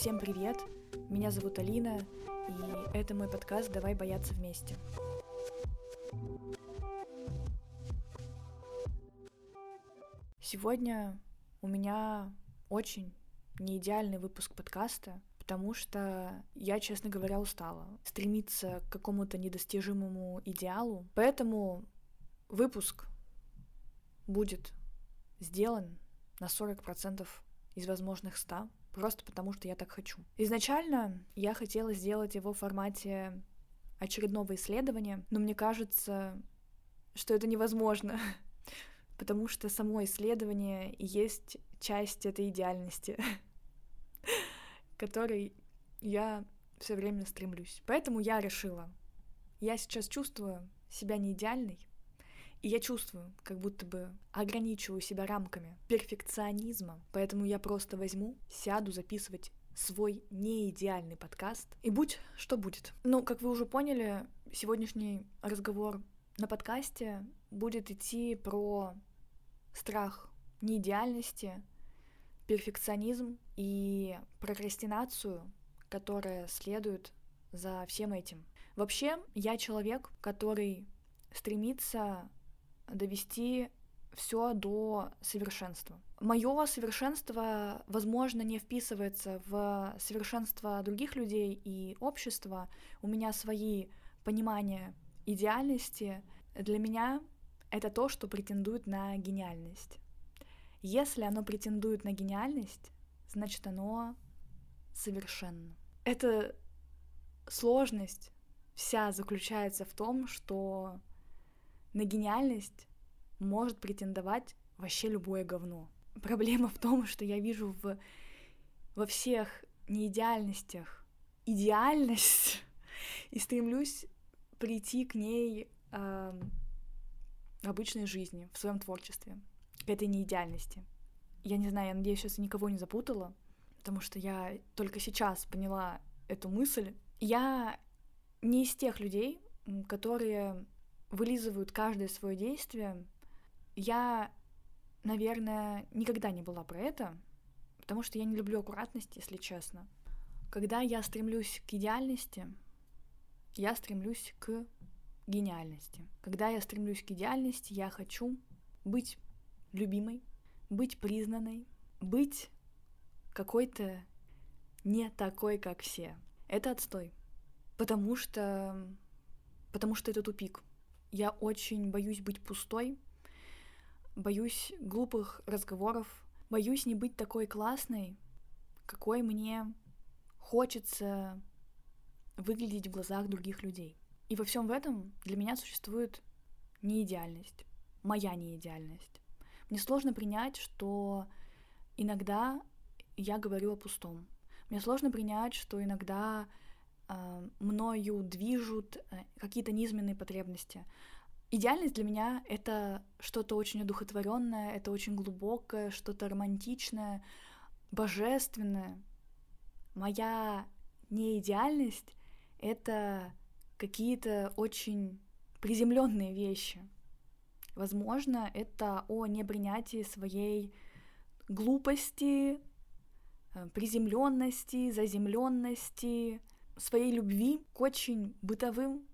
Всем привет! Меня зовут Алина, и это мой подкаст «Давай бояться вместе». Сегодня у меня очень неидеальный выпуск подкаста, потому что я, честно говоря, устала стремиться к какому-то недостижимому идеалу. Поэтому выпуск будет сделан на 40% из возможных 100, просто потому что я так хочу. Изначально я хотела сделать его в формате очередного исследования, но мне кажется, что это невозможно, потому что само исследование и есть часть этой идеальности, которой я все время стремлюсь. Поэтому я решила, я сейчас чувствую себя не идеальной, и я чувствую, как будто бы ограничиваю себя рамками перфекционизма. Поэтому я просто возьму, сяду записывать свой неидеальный подкаст. И будь что будет. Ну, как вы уже поняли, сегодняшний разговор на подкасте будет идти про страх неидеальности, перфекционизм и прокрастинацию, которая следует за всем этим. Вообще, я человек, который стремится довести все до совершенства. Мое совершенство, возможно, не вписывается в совершенство других людей и общества. У меня свои понимания идеальности. Для меня это то, что претендует на гениальность. Если оно претендует на гениальность, значит оно совершенно. Эта сложность вся заключается в том, что на гениальность может претендовать вообще любое говно. Проблема в том, что я вижу в, во всех неидеальностях идеальность и стремлюсь прийти к ней э, в обычной жизни, в своем творчестве, к этой неидеальности. Я не знаю, я надеюсь, сейчас никого не запутала, потому что я только сейчас поняла эту мысль. Я не из тех людей, которые вылизывают каждое свое действие. Я, наверное, никогда не была про это, потому что я не люблю аккуратность, если честно. Когда я стремлюсь к идеальности, я стремлюсь к гениальности. Когда я стремлюсь к идеальности, я хочу быть любимой, быть признанной, быть какой-то не такой, как все. Это отстой. Потому что... Потому что это тупик. Я очень боюсь быть пустой, боюсь глупых разговоров, боюсь не быть такой классной, какой мне хочется выглядеть в глазах других людей. И во всем в этом для меня существует неидеальность, моя неидеальность. Мне сложно принять, что иногда я говорю о пустом. Мне сложно принять, что иногда мною движут э, какие-то низменные потребности. Идеальность для меня — это что-то очень одухотворенное, это очень глубокое, что-то романтичное, божественное. Моя неидеальность — это какие-то очень приземленные вещи. Возможно, это о непринятии своей глупости, э, приземленности, заземленности, своей любви к очень бытовым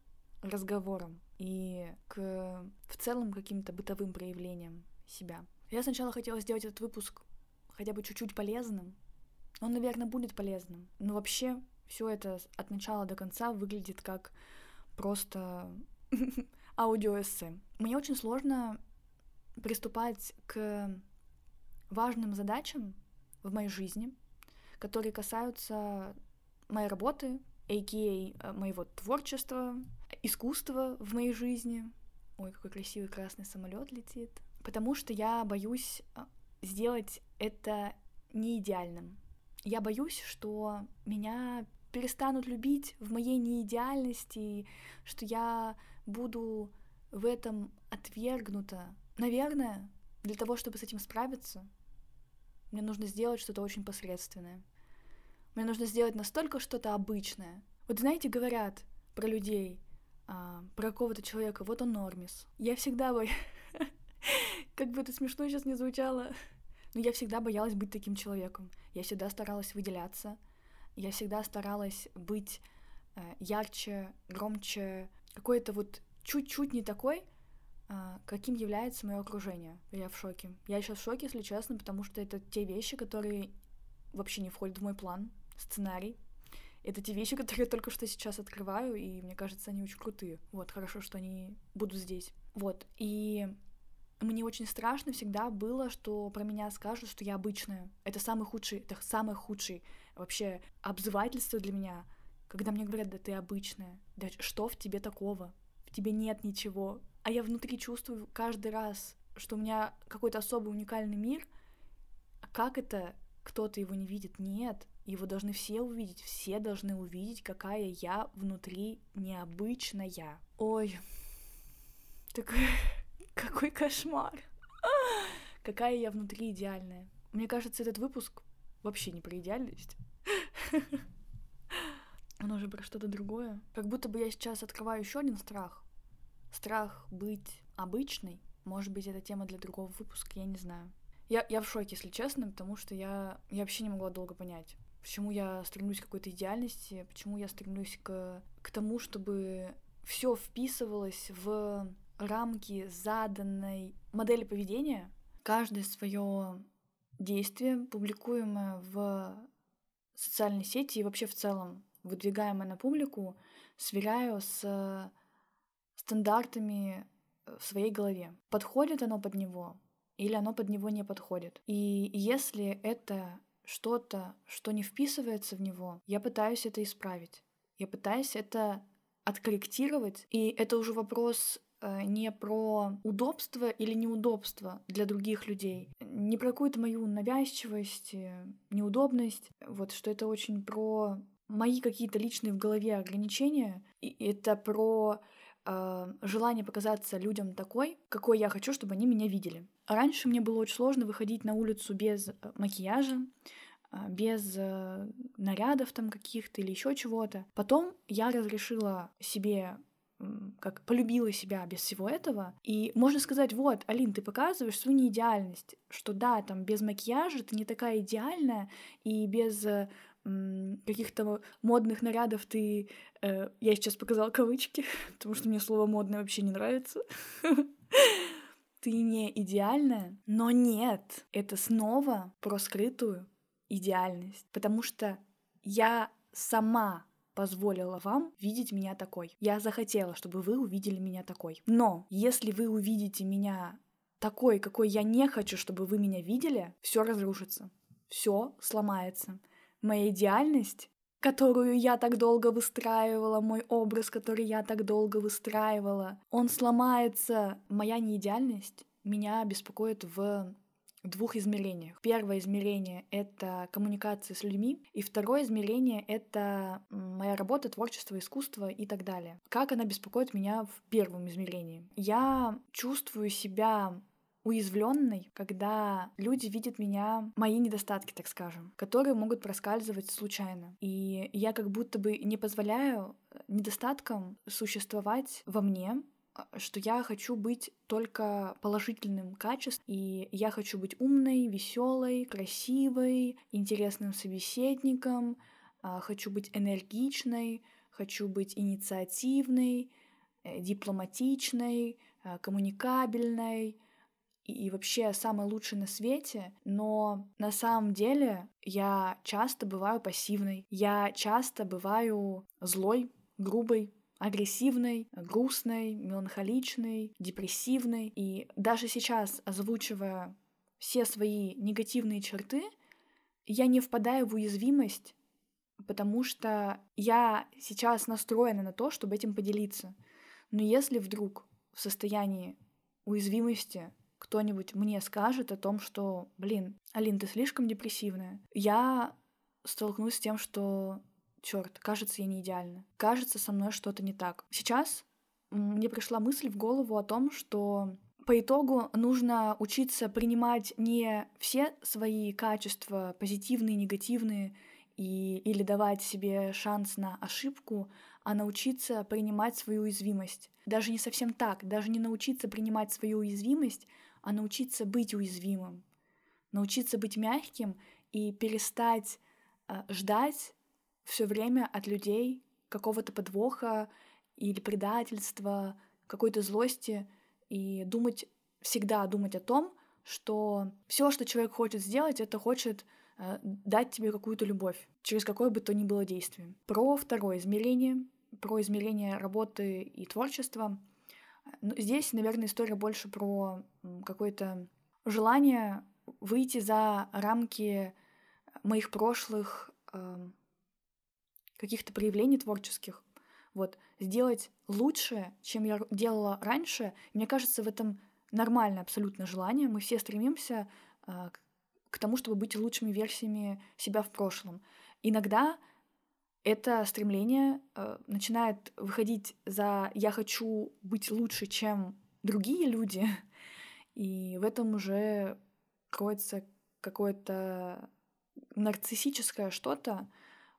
разговорам и к в целом каким-то бытовым проявлениям себя. Я сначала хотела сделать этот выпуск хотя бы чуть-чуть полезным. Он, наверное, будет полезным. Но вообще все это от начала до конца выглядит как просто аудиоэссе. Мне очень сложно приступать к важным задачам в моей жизни, которые касаются моей работы, а.к.а. моего творчества, искусства в моей жизни. Ой, какой красивый красный самолет летит. Потому что я боюсь а, сделать это не идеальным. Я боюсь, что меня перестанут любить в моей неидеальности, что я буду в этом отвергнута. Наверное, для того, чтобы с этим справиться, мне нужно сделать что-то очень посредственное. Мне нужно сделать настолько что-то обычное. Вот знаете, говорят про людей, а, про какого-то человека, вот он нормис. Я всегда бы... Как бы это смешно сейчас не звучало, но я всегда боялась быть таким человеком. Я всегда старалась выделяться. Я всегда старалась быть э, ярче, громче, какой-то вот чуть-чуть не такой, э, каким является мое окружение. Я в шоке. Я сейчас в шоке, если честно, потому что это те вещи, которые вообще не входят в мой план, сценарий. Это те вещи, которые я только что сейчас открываю, и мне кажется, они очень крутые. Вот, хорошо, что они будут здесь. Вот, и мне очень страшно всегда было, что про меня скажут, что я обычная. Это самый худший, это самый худший вообще обзывательство для меня, когда мне говорят, да ты обычная, да что в тебе такого? В тебе нет ничего. А я внутри чувствую каждый раз, что у меня какой-то особый уникальный мир. А как это кто-то его не видит? Нет, его должны все увидеть, все должны увидеть, какая я внутри необычная. Ой, такой, какой кошмар. Какая я внутри идеальная. Мне кажется, этот выпуск вообще не про идеальность. Оно же про что-то другое. Как будто бы я сейчас открываю еще один страх. Страх быть обычной. Может быть, это тема для другого выпуска, я не знаю. Я, я в шоке, если честно, потому что я, я вообще не могла долго понять, почему я стремлюсь к какой-то идеальности, почему я стремлюсь к, к тому, чтобы все вписывалось в рамки заданной модели поведения. Каждое свое действие, публикуемое в социальной сети и вообще в целом выдвигаемое на публику, сверяю с стандартами в своей голове. Подходит оно под него или оно под него не подходит. И если это что-то, что не вписывается в него, я пытаюсь это исправить. Я пытаюсь это откорректировать. И это уже вопрос э, не про удобство или неудобство для других людей, не про какую-то мою навязчивость, э, неудобность, вот что это очень про мои какие-то личные в голове ограничения, и это про э, желание показаться людям такой, какой я хочу, чтобы они меня видели. Раньше мне было очень сложно выходить на улицу без э, макияжа, э, без э, нарядов там каких-то или еще чего-то. Потом я разрешила себе как полюбила себя без всего этого. И можно сказать, вот, Алин, ты показываешь свою неидеальность, что да, там без макияжа ты не такая идеальная, и без каких-то модных нарядов ты... Э, я сейчас показала кавычки, потому что мне слово модное вообще не нравится. Ты не идеальная, но нет, это снова про скрытую идеальность, потому что я сама позволила вам видеть меня такой. Я захотела, чтобы вы увидели меня такой. Но если вы увидите меня такой, какой я не хочу, чтобы вы меня видели, все разрушится, все сломается моя идеальность, которую я так долго выстраивала, мой образ, который я так долго выстраивала, он сломается. Моя неидеальность меня беспокоит в двух измерениях. Первое измерение — это коммуникация с людьми, и второе измерение — это моя работа, творчество, искусство и так далее. Как она беспокоит меня в первом измерении? Я чувствую себя уязвленной, когда люди видят меня, мои недостатки, так скажем, которые могут проскальзывать случайно. И я как будто бы не позволяю недостаткам существовать во мне, а, что я хочу быть только положительным качеством, и я хочу быть умной, веселой, красивой, интересным собеседником, а, хочу быть энергичной, хочу быть инициативной, э, дипломатичной, коммуникабельной, и вообще самый лучший на свете, но на самом деле я часто бываю пассивной, я часто бываю злой, грубой, агрессивной, грустной, меланхоличной, депрессивной. И даже сейчас, озвучивая все свои негативные черты, я не впадаю в уязвимость, потому что я сейчас настроена на то, чтобы этим поделиться. Но если вдруг в состоянии уязвимости кто-нибудь мне скажет о том, что, блин, Алин, ты слишком депрессивная, я столкнусь с тем, что, черт, кажется, я не идеальна. Кажется, со мной что-то не так. Сейчас мне пришла мысль в голову о том, что по итогу нужно учиться принимать не все свои качества, позитивные, негативные, и, или давать себе шанс на ошибку, а научиться принимать свою уязвимость. Даже не совсем так, даже не научиться принимать свою уязвимость, а научиться быть уязвимым, научиться быть мягким и перестать э, ждать все время от людей какого-то подвоха или предательства, какой-то злости и думать, всегда думать о том, что все, что человек хочет сделать, это хочет э, дать тебе какую-то любовь, через какое бы то ни было действие. Про второе измерение, про измерение работы и творчества. Ну, здесь, наверное, история больше про какое-то желание выйти за рамки моих прошлых э, каких-то проявлений творческих, вот, сделать лучше, чем я делала раньше. Мне кажется, в этом нормальное абсолютно желание. Мы все стремимся э, к тому, чтобы быть лучшими версиями себя в прошлом. Иногда это стремление э, начинает выходить за «я хочу быть лучше, чем другие люди», и в этом уже кроется какое-то нарциссическое что-то,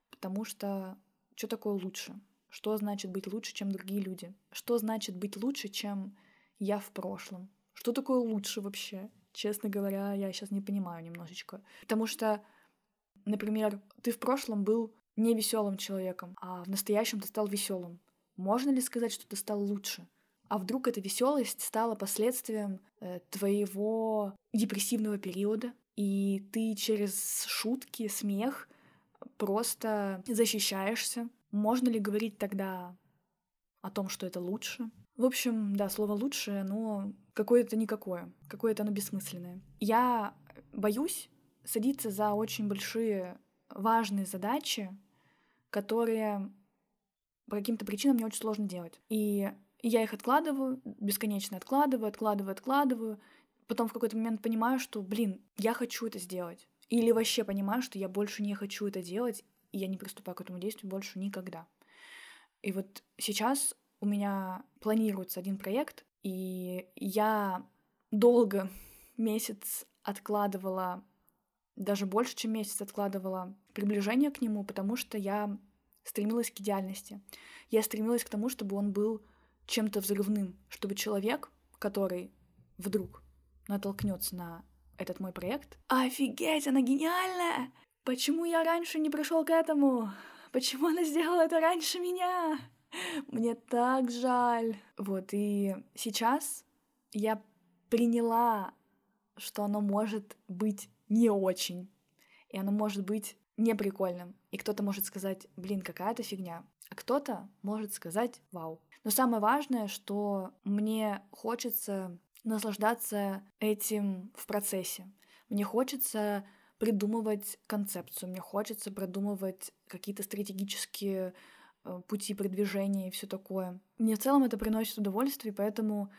потому что что такое лучше? Что значит быть лучше, чем другие люди? Что значит быть лучше, чем я в прошлом? Что такое лучше вообще? Честно говоря, я сейчас не понимаю немножечко. Потому что, например, ты в прошлом был не веселым человеком, а в настоящем ты стал веселым. Можно ли сказать, что ты стал лучше? А вдруг эта веселость стала последствием э, твоего депрессивного периода, и ты через шутки, смех просто защищаешься. Можно ли говорить тогда о том, что это лучше? В общем, да, слово лучше, но какое-то никакое, какое-то оно бессмысленное. Я боюсь садиться за очень большие важные задачи, которые по каким-то причинам мне очень сложно делать. И я их откладываю, бесконечно откладываю, откладываю, откладываю. Потом в какой-то момент понимаю, что, блин, я хочу это сделать. Или вообще понимаю, что я больше не хочу это делать, и я не приступаю к этому действию больше никогда. И вот сейчас у меня планируется один проект, и я долго, месяц откладывала, даже больше, чем месяц откладывала приближение к нему, потому что я стремилась к идеальности. Я стремилась к тому, чтобы он был чем-то взрывным, чтобы человек, который вдруг натолкнется на этот мой проект. Офигеть, она гениальная! Почему я раньше не пришел к этому? Почему она сделала это раньше меня? Мне так жаль. Вот, и сейчас я приняла, что оно может быть не очень. И оно может быть не прикольным. И кто-то может сказать, блин, какая-то фигня. А кто-то может сказать, вау. Но самое важное, что мне хочется наслаждаться этим в процессе. Мне хочется придумывать концепцию, мне хочется продумывать какие-то стратегические э, пути продвижения и все такое. Мне в целом это приносит удовольствие, поэтому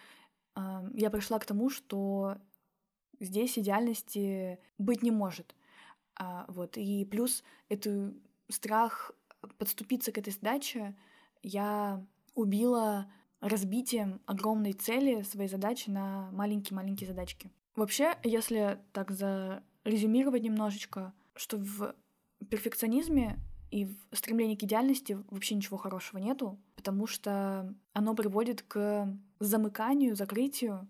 э, я пришла к тому, что здесь идеальности быть не может. А, вот. И плюс эту страх подступиться к этой задаче я убила разбитием огромной цели своей задачи на маленькие-маленькие задачки. Вообще, если так зарезюмировать немножечко, что в перфекционизме и в стремлении к идеальности вообще ничего хорошего нету, потому что оно приводит к замыканию, закрытию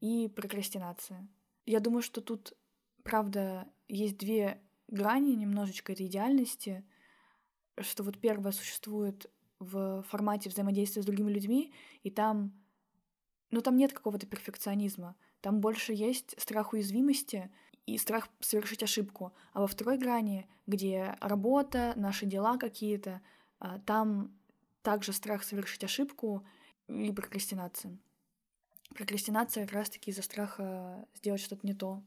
и прокрастинации. Я думаю, что тут, правда, есть две грани немножечко этой идеальности, что вот первое существует в формате взаимодействия с другими людьми, и там, ну, там нет какого-то перфекционизма, там больше есть страх уязвимости и страх совершить ошибку. А во второй грани, где работа, наши дела какие-то, а, там также страх совершить ошибку и прокрастинация. Прокрастинация как раз-таки из-за страха сделать что-то не то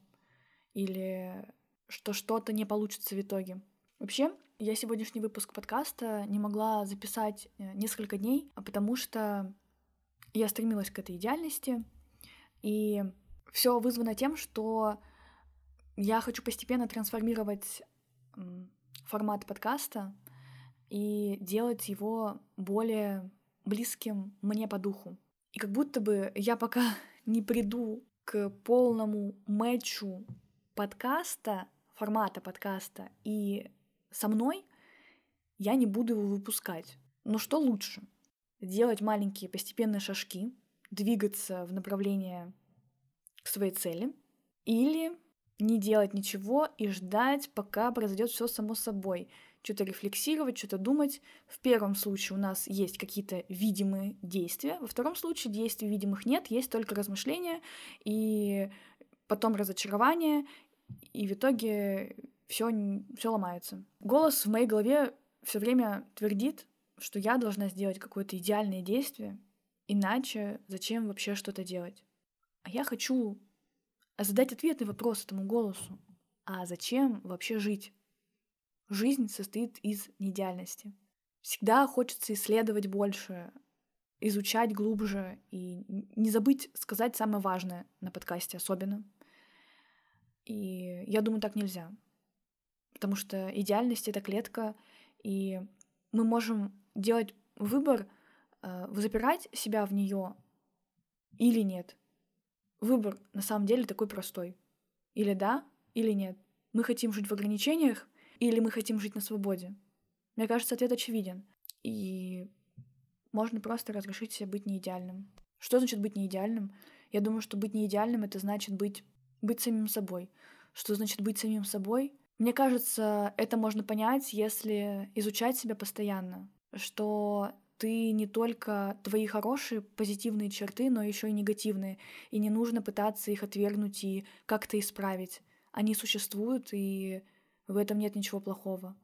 или что что-то не получится в итоге. Вообще, я сегодняшний выпуск подкаста не могла записать э, несколько дней, потому что я стремилась к этой идеальности, и все вызвано тем, что я хочу постепенно трансформировать формат подкаста и делать его более близким мне по духу. И как будто бы я пока не приду к полному матчу подкаста, формата подкаста и со мной, я не буду его выпускать. Но что лучше? Делать маленькие постепенные шажки, двигаться в направлении к своей цели или не делать ничего и ждать, пока произойдет все само собой. Что-то рефлексировать, что-то думать. В первом случае у нас есть какие-то видимые действия, во втором случае действий видимых нет, есть только размышления и потом разочарование, и в итоге все, все ломается. Голос в моей голове все время твердит, что я должна сделать какое-то идеальное действие, иначе зачем вообще что-то делать? А я хочу задать ответный вопрос этому голосу. А зачем вообще жить? Жизнь состоит из неидеальности. Всегда хочется исследовать больше, изучать глубже и не забыть сказать самое важное на подкасте особенно. И я думаю, так нельзя. Потому что идеальность — это клетка, и мы можем делать выбор, э, запирать себя в нее или нет. Выбор на самом деле такой простой. Или да, или нет. Мы хотим жить в ограничениях, или мы хотим жить на свободе. Мне кажется, ответ очевиден. И можно просто разрешить себе быть неидеальным. Что значит быть неидеальным? Я думаю, что быть неидеальным — это значит быть, быть самим собой. Что значит быть самим собой? Мне кажется, это можно понять, если изучать себя постоянно, что ты не только твои хорошие позитивные черты, но еще и негативные, и не нужно пытаться их отвергнуть и как-то исправить. Они существуют, и в этом нет ничего плохого.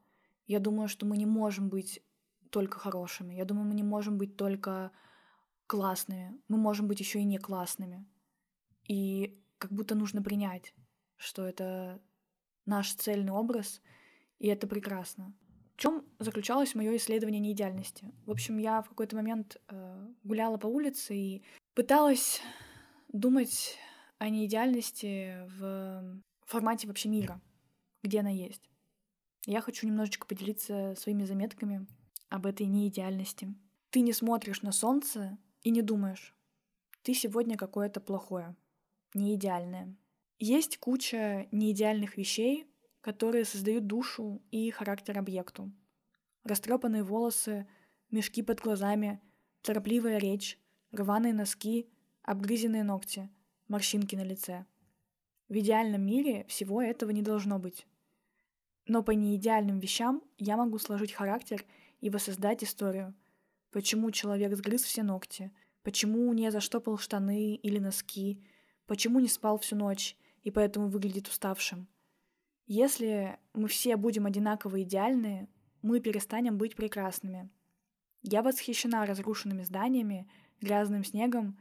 Я думаю, что мы не можем быть только хорошими. Я думаю, мы не можем быть только классными. Мы можем быть еще и не классными. И как будто нужно принять, что это наш цельный образ, и это прекрасно. В чем заключалось мое исследование неидеальности? В общем, я в какой-то момент э, гуляла по улице и пыталась думать о неидеальности в формате вообще мира, где она есть. Я хочу немножечко поделиться своими заметками об этой неидеальности. Ты не смотришь на солнце и не думаешь, ты сегодня какое-то плохое, неидеальное. Есть куча неидеальных вещей, которые создают душу и характер объекту. Растрепанные волосы, мешки под глазами, торопливая речь, рваные носки, обгрызенные ногти, морщинки на лице. В идеальном мире всего этого не должно быть. Но по неидеальным вещам я могу сложить характер и воссоздать историю. Почему человек сгрыз все ногти, почему не заштопал штаны или носки, почему не спал всю ночь, и поэтому выглядит уставшим. Если мы все будем одинаково идеальны, мы перестанем быть прекрасными. Я восхищена разрушенными зданиями, грязным снегом,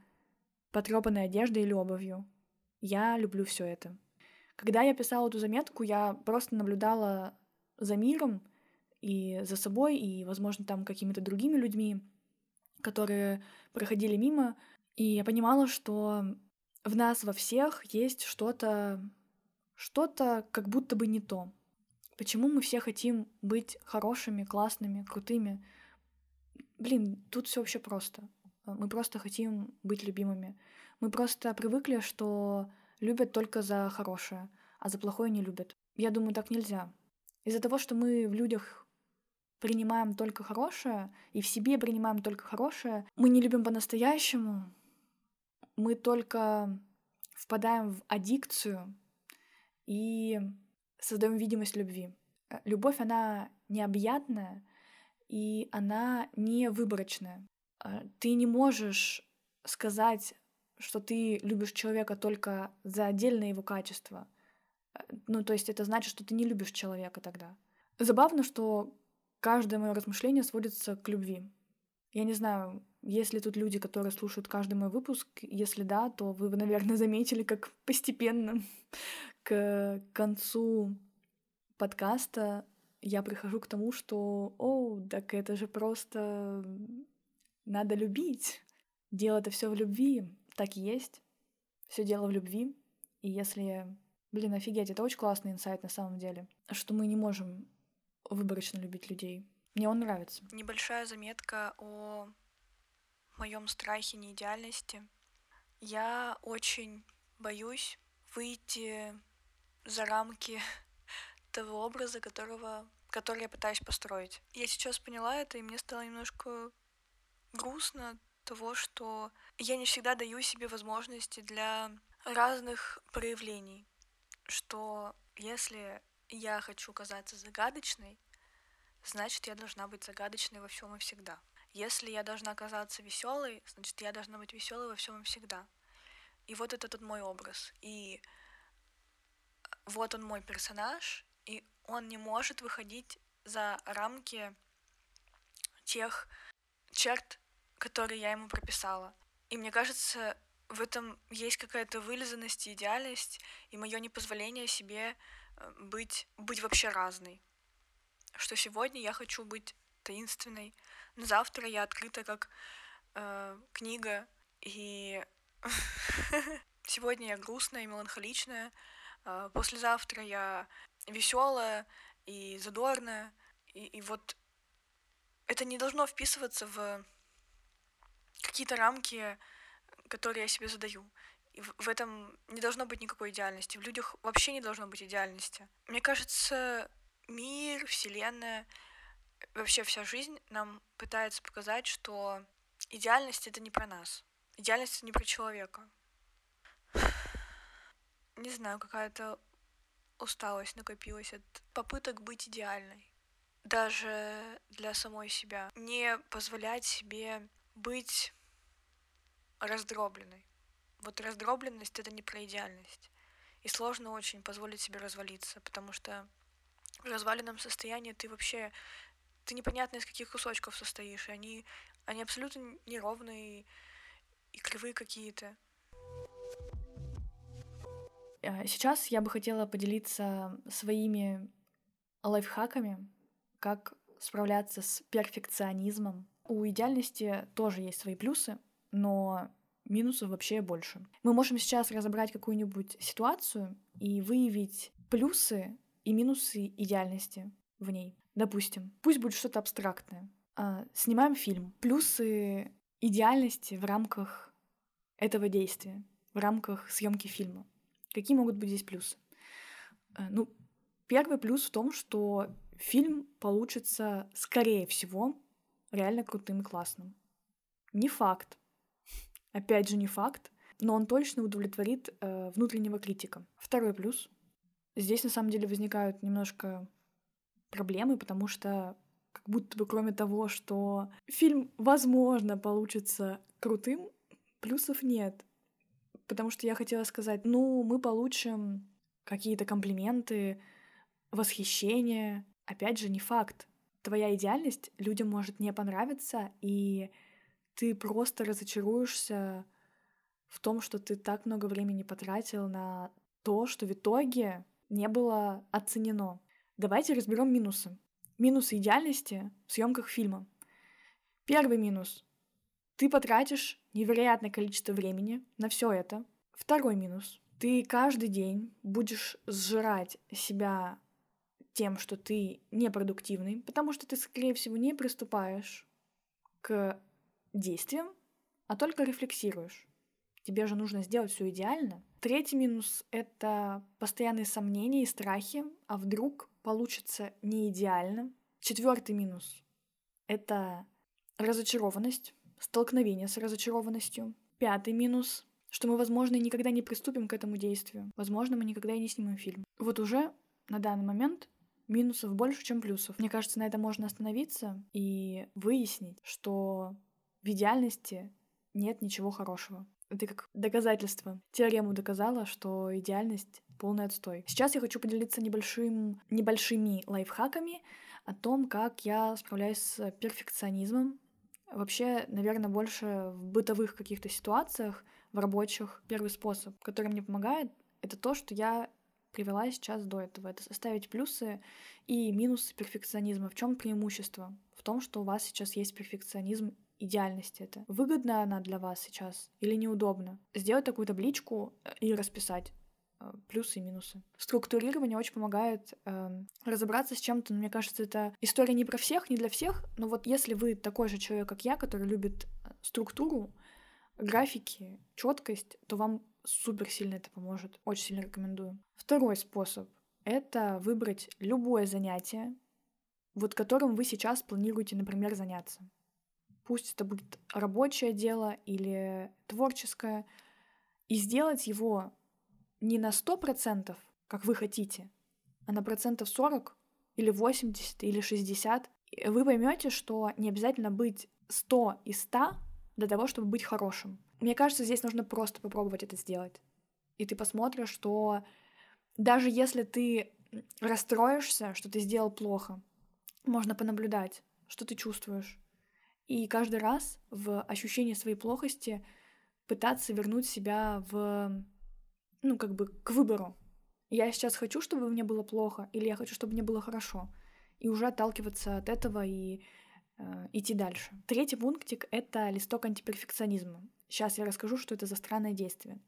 потрепанной одеждой или обувью. Я люблю все это. Когда я писала эту заметку, я просто наблюдала за миром и за собой, и, возможно, там какими-то другими людьми, которые проходили мимо, и я понимала, что в нас во всех есть что-то, что-то как будто бы не то. Почему мы все хотим быть хорошими, классными, крутыми? Блин, тут все вообще просто. Мы просто хотим быть любимыми. Мы просто привыкли, что любят только за хорошее, а за плохое не любят. Я думаю, так нельзя. Из-за того, что мы в людях принимаем только хорошее, и в себе принимаем только хорошее, мы не любим по-настоящему, мы только впадаем в аддикцию и создаем видимость любви. Э, любовь, она необъятная, и она не выборочная. Э, ты не можешь сказать, что ты любишь человека только за отдельное его качество. Э, ну, то есть это значит, что ты не любишь человека тогда. Забавно, что каждое мое размышление сводится к любви. Я не знаю, есть ли тут люди, которые слушают каждый мой выпуск. Если да, то вы, наверное, заметили, как постепенно к концу подкаста я прихожу к тому, что, о, так это же просто надо любить. Дело это все в любви. Так и есть. Все дело в любви. И если, блин, офигеть, это очень классный инсайт на самом деле, что мы не можем выборочно любить людей. Мне он нравится. Небольшая заметка о моем страхе неидеальности. Я очень боюсь выйти за рамки того образа, которого, который я пытаюсь построить. Я сейчас поняла это, и мне стало немножко грустно того, что я не всегда даю себе возможности для разных проявлений. что если я хочу казаться загадочной, значит, я должна быть загадочной во всем и всегда. Если я должна казаться веселой, значит, я должна быть веселой во всем и всегда. И вот это тот мой образ. И вот он мой персонаж, и он не может выходить за рамки тех черт, которые я ему прописала. И мне кажется, в этом есть какая-то вылизанность и идеальность, и мое непозволение себе э, быть, быть вообще разной. Что сегодня я хочу быть таинственной, но завтра я открыта как э, книга, и сегодня я грустная и меланхоличная, э, послезавтра я веселая и задорная, и, и вот это не должно вписываться в какие-то рамки, которые я себе задаю. И в этом не должно быть никакой идеальности. В людях вообще не должно быть идеальности. Мне кажется, мир, Вселенная, вообще вся жизнь нам пытается показать, что идеальность это не про нас. Идеальность это не про человека. Не знаю, какая-то усталость накопилась от попыток быть идеальной. Даже для самой себя. Не позволять себе быть раздробленной. Вот раздробленность — это не про идеальность. И сложно очень позволить себе развалиться, потому что в разваленном состоянии ты вообще... Ты непонятно из каких кусочков состоишь, и они, они абсолютно неровные и кривые какие-то. А, сейчас я бы хотела поделиться своими лайфхаками, как справляться с перфекционизмом. У идеальности тоже есть свои плюсы, но минусов вообще больше. Мы можем сейчас разобрать какую-нибудь ситуацию и выявить плюсы и минусы идеальности в ней. Допустим, пусть будет что-то абстрактное. А, снимаем фильм. Плюсы идеальности в рамках этого действия, в рамках съемки фильма. Какие могут быть здесь плюсы? А, ну, первый плюс в том, что фильм получится, скорее всего, реально крутым и классным. Не факт, Опять же, не факт, но он точно удовлетворит э, внутреннего критика. Второй плюс. Здесь на самом деле возникают немножко проблемы, потому что как будто бы кроме того, что фильм, возможно, получится крутым, плюсов нет. Потому что я хотела сказать, ну, мы получим какие-то комплименты, восхищение. Опять же, не факт. Твоя идеальность людям может не понравиться, и ты просто разочаруешься в том, что ты так много времени потратил на то, что в итоге не было оценено. Давайте разберем минусы. Минусы идеальности в съемках фильма. Первый минус. Ты потратишь невероятное количество времени на все это. Второй минус. Ты каждый день будешь сжирать себя тем, что ты непродуктивный, потому что ты, скорее всего, не приступаешь к действием, а только рефлексируешь. Тебе же нужно сделать все идеально. Третий минус — это постоянные сомнения и страхи, а вдруг получится не идеально. Четвертый минус — это разочарованность, столкновение с разочарованностью. Пятый минус — что мы, возможно, никогда не приступим к этому действию. Возможно, мы никогда и не снимем фильм. Вот уже на данный момент минусов больше, чем плюсов. Мне кажется, на это можно остановиться и выяснить, что в идеальности нет ничего хорошего. Это как доказательство. Теорему доказала, что идеальность полный отстой. Сейчас я хочу поделиться небольшим, небольшими лайфхаками о том, как я справляюсь с перфекционизмом. Вообще, наверное, больше в бытовых каких-то ситуациях, в рабочих. Первый способ, который мне помогает, это то, что я привела сейчас до этого. Это составить плюсы и минусы перфекционизма. В чем преимущество? В том, что у вас сейчас есть перфекционизм идеальность это. Выгодна она для вас сейчас или неудобно? Сделать такую табличку э, и расписать э, плюсы и минусы. Структурирование очень помогает э, разобраться с чем-то. Мне кажется, это история не про всех, не для всех, но вот если вы такой же человек, как я, который любит э, структуру, графики, четкость, то вам супер сильно это поможет. Очень сильно рекомендую. Второй способ — это выбрать любое занятие, вот которым вы сейчас планируете, например, заняться пусть это будет рабочее дело или творческое, и сделать его не на сто процентов, как вы хотите, а на процентов 40 или 80 или 60, вы поймете, что не обязательно быть 100 из 100 для того, чтобы быть хорошим. Мне кажется, здесь нужно просто попробовать это сделать. И ты посмотришь, что даже если ты расстроишься, что ты сделал плохо, можно понаблюдать, что ты чувствуешь. И каждый раз в ощущении своей плохости пытаться вернуть себя в, ну, как бы к выбору. Я сейчас хочу, чтобы мне было плохо, или я хочу, чтобы мне было хорошо. И уже отталкиваться от этого и э, идти дальше. Третий пунктик — это листок антиперфекционизма. Сейчас я расскажу, что это за странное действие.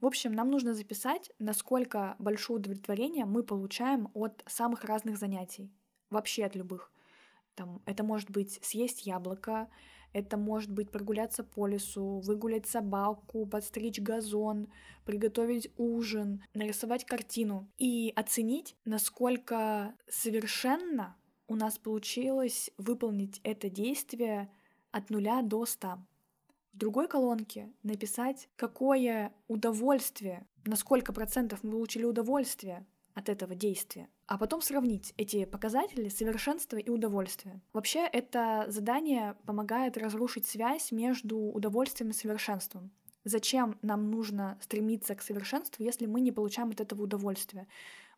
В общем, нам нужно записать, насколько большое удовлетворение мы получаем от самых разных занятий. Вообще от любых. Там, это может быть съесть яблоко, это может быть прогуляться по лесу, выгулять собаку, подстричь газон, приготовить ужин, нарисовать картину и оценить, насколько совершенно у нас получилось выполнить это действие от нуля до ста. В другой колонке написать, какое удовольствие, на сколько процентов мы получили удовольствие от этого действия, а потом сравнить эти показатели совершенства и удовольствия. Вообще, это задание помогает разрушить связь между удовольствием и совершенством. Зачем нам нужно стремиться к совершенству, если мы не получаем от этого удовольствия?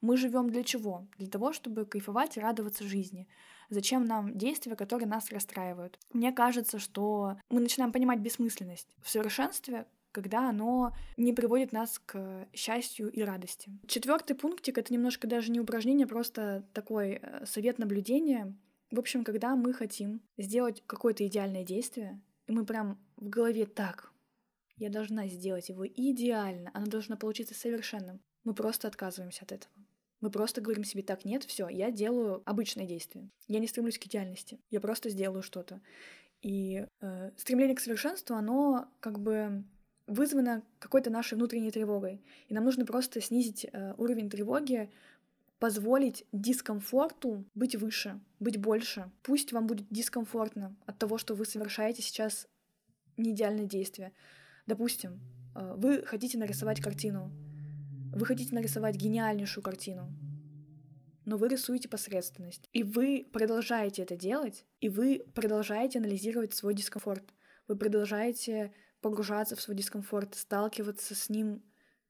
Мы живем для чего? Для того, чтобы кайфовать и радоваться жизни. Зачем нам действия, которые нас расстраивают? Мне кажется, что мы начинаем понимать бессмысленность в совершенстве, когда оно не приводит нас к счастью и радости. Четвертый пунктик — это немножко даже не упражнение, просто такой э, совет наблюдения. В общем, когда мы хотим сделать какое-то идеальное действие, и мы прям в голове так, я должна сделать его идеально, оно должно получиться совершенным, мы просто отказываемся от этого. Мы просто говорим себе так, нет, все, я делаю обычное действие. Я не стремлюсь к идеальности, я просто сделаю что-то. И э, стремление к совершенству, оно как бы вызвано какой-то нашей внутренней тревогой. И нам нужно просто снизить э, уровень тревоги, позволить дискомфорту быть выше, быть больше. Пусть вам будет дискомфортно от того, что вы совершаете сейчас не идеальное действие. Допустим, э, вы хотите нарисовать картину, вы хотите нарисовать гениальнейшую картину, но вы рисуете посредственность. И вы продолжаете это делать, и вы продолжаете анализировать свой дискомфорт. Вы продолжаете погружаться в свой дискомфорт, сталкиваться с ним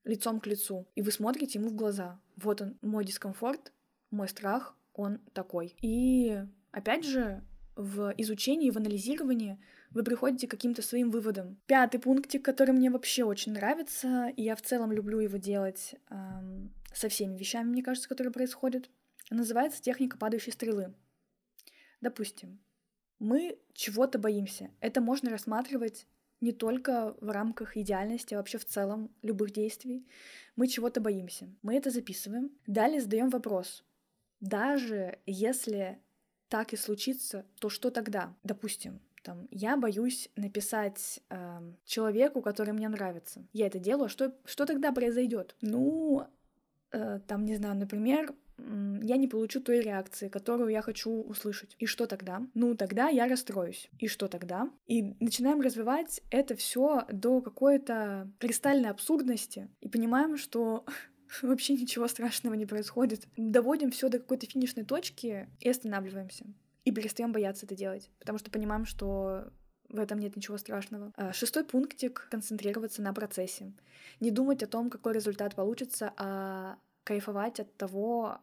лицом к лицу. И вы смотрите ему в глаза. Вот он, мой дискомфорт, мой страх, он такой. И опять же, в изучении, в анализировании вы приходите к каким-то своим выводам. Пятый пунктик, который мне вообще очень нравится, и я в целом люблю его делать эм, со всеми вещами, мне кажется, которые происходят, называется техника падающей стрелы. Допустим, мы чего-то боимся. Это можно рассматривать не только в рамках идеальности, а вообще в целом любых действий. Мы чего-то боимся. Мы это записываем. Далее задаем вопрос. Даже если так и случится, то что тогда? Допустим, там, я боюсь написать э, человеку, который мне нравится. Я это делаю, что, что тогда произойдет? Ну, э, там, не знаю, например, я не получу той реакции, которую я хочу услышать. И что тогда? Ну, тогда я расстроюсь. И что тогда? И начинаем развивать это все до какой-то кристальной абсурдности и понимаем, что вообще ничего страшного не происходит. Доводим все до какой-то финишной точки и останавливаемся. И перестаем бояться это делать, потому что понимаем, что в этом нет ничего страшного. А, шестой пунктик — концентрироваться на процессе. Не думать о том, какой результат получится, а кайфовать от того,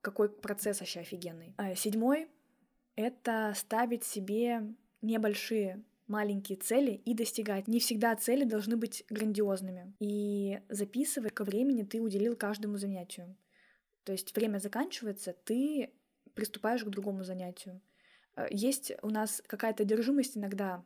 какой процесс вообще офигенный. А, седьмой — это ставить себе небольшие маленькие цели и достигать. Не всегда цели должны быть грандиозными. И записывай, сколько времени ты уделил каждому занятию. То есть время заканчивается, ты приступаешь к другому занятию. А, есть у нас какая-то одержимость иногда,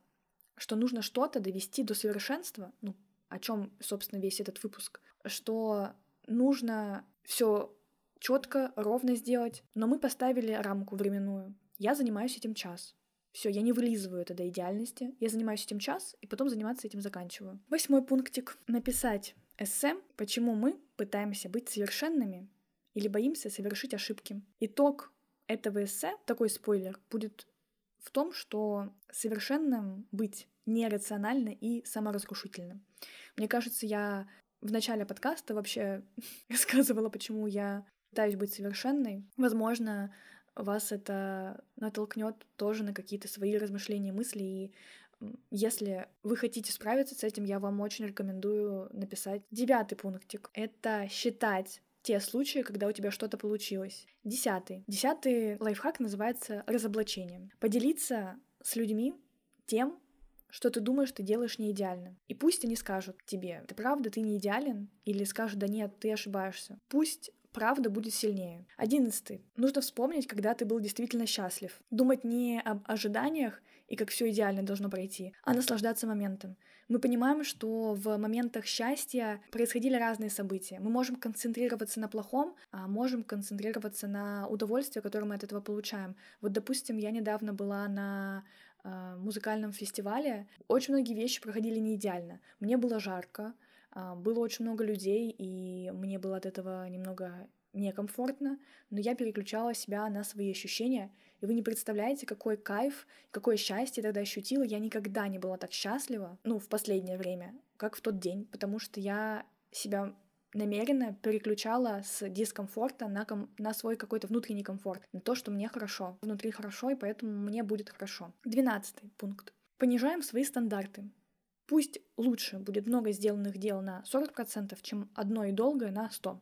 что нужно что-то довести до совершенства, ну, о чем, собственно, весь этот выпуск, что нужно все четко, ровно сделать. Но мы поставили рамку временную. Я занимаюсь этим час. Все, я не вылизываю это до идеальности. Я занимаюсь этим час, и потом заниматься этим заканчиваю. Восьмой пунктик. Написать эссе, почему мы пытаемся быть совершенными или боимся совершить ошибки. Итог этого эссе, такой спойлер, будет в том, что совершенным быть нерационально и саморазрушительно. Мне кажется, я в начале подкаста вообще рассказывала, почему я пытаюсь быть совершенной. Возможно, вас это натолкнет тоже на какие-то свои размышления, мысли. И если вы хотите справиться с этим, я вам очень рекомендую написать девятый пунктик. Это считать те случаи, когда у тебя что-то получилось. Десятый. Десятый лайфхак называется разоблачением. Поделиться с людьми тем, что ты думаешь, ты делаешь не идеально. И пусть они скажут тебе, ты правда, ты не идеален, или скажут, да нет, ты ошибаешься. Пусть правда будет сильнее. Одиннадцатый. Нужно вспомнить, когда ты был действительно счастлив. Думать не об ожиданиях и как все идеально должно пройти, а наслаждаться моментом. Мы понимаем, что в моментах счастья происходили разные события. Мы можем концентрироваться на плохом, а можем концентрироваться на удовольствии, которое мы от этого получаем. Вот, допустим, я недавно была на музыкальном фестивале. Очень многие вещи проходили не идеально. Мне было жарко, а, было очень много людей, и мне было от этого немного некомфортно, но я переключала себя на свои ощущения, и вы не представляете, какой кайф, какое счастье тогда ощутила. Я никогда не была так счастлива, ну, в последнее время, как в тот день, потому что я себя намеренно переключала с дискомфорта на, ком- на свой какой-то внутренний комфорт, на то, что мне хорошо. Внутри хорошо, и поэтому мне будет хорошо. Двенадцатый пункт. Понижаем свои стандарты. Пусть лучше будет много сделанных дел на 40%, чем одно и долгое на 100%.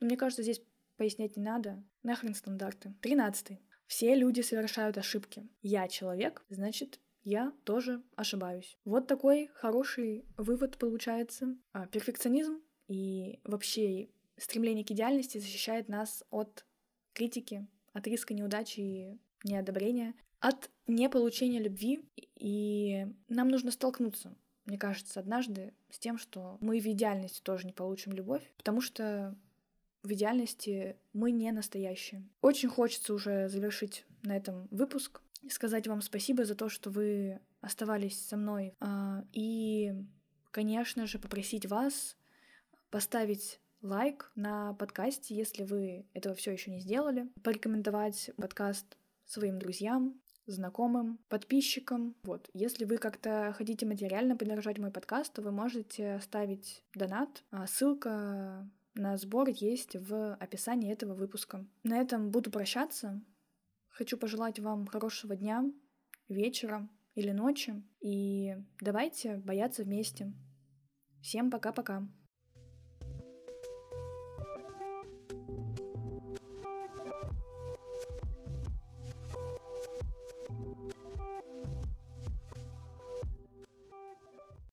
Но мне кажется, здесь пояснять не надо. Нахрен стандарты. Тринадцатый. Все люди совершают ошибки. Я человек, значит, я тоже ошибаюсь. Вот такой хороший вывод получается. А перфекционизм и вообще стремление к идеальности защищает нас от критики, от риска неудачи и неодобрения, от неполучения любви, и нам нужно столкнуться мне кажется, однажды с тем, что мы в идеальности тоже не получим любовь, потому что в идеальности мы не настоящие. Очень хочется уже завершить на этом выпуск сказать вам спасибо за то, что вы оставались со мной. А, и, конечно же, попросить вас поставить лайк на подкасте, если вы этого все еще не сделали, порекомендовать подкаст своим друзьям, знакомым, подписчикам. Вот, если вы как-то хотите материально поддержать мой подкаст, то вы можете ставить донат. А ссылка на сбор есть в описании этого выпуска. На этом буду прощаться. Хочу пожелать вам хорошего дня, вечера или ночи. И давайте бояться вместе. Всем пока-пока.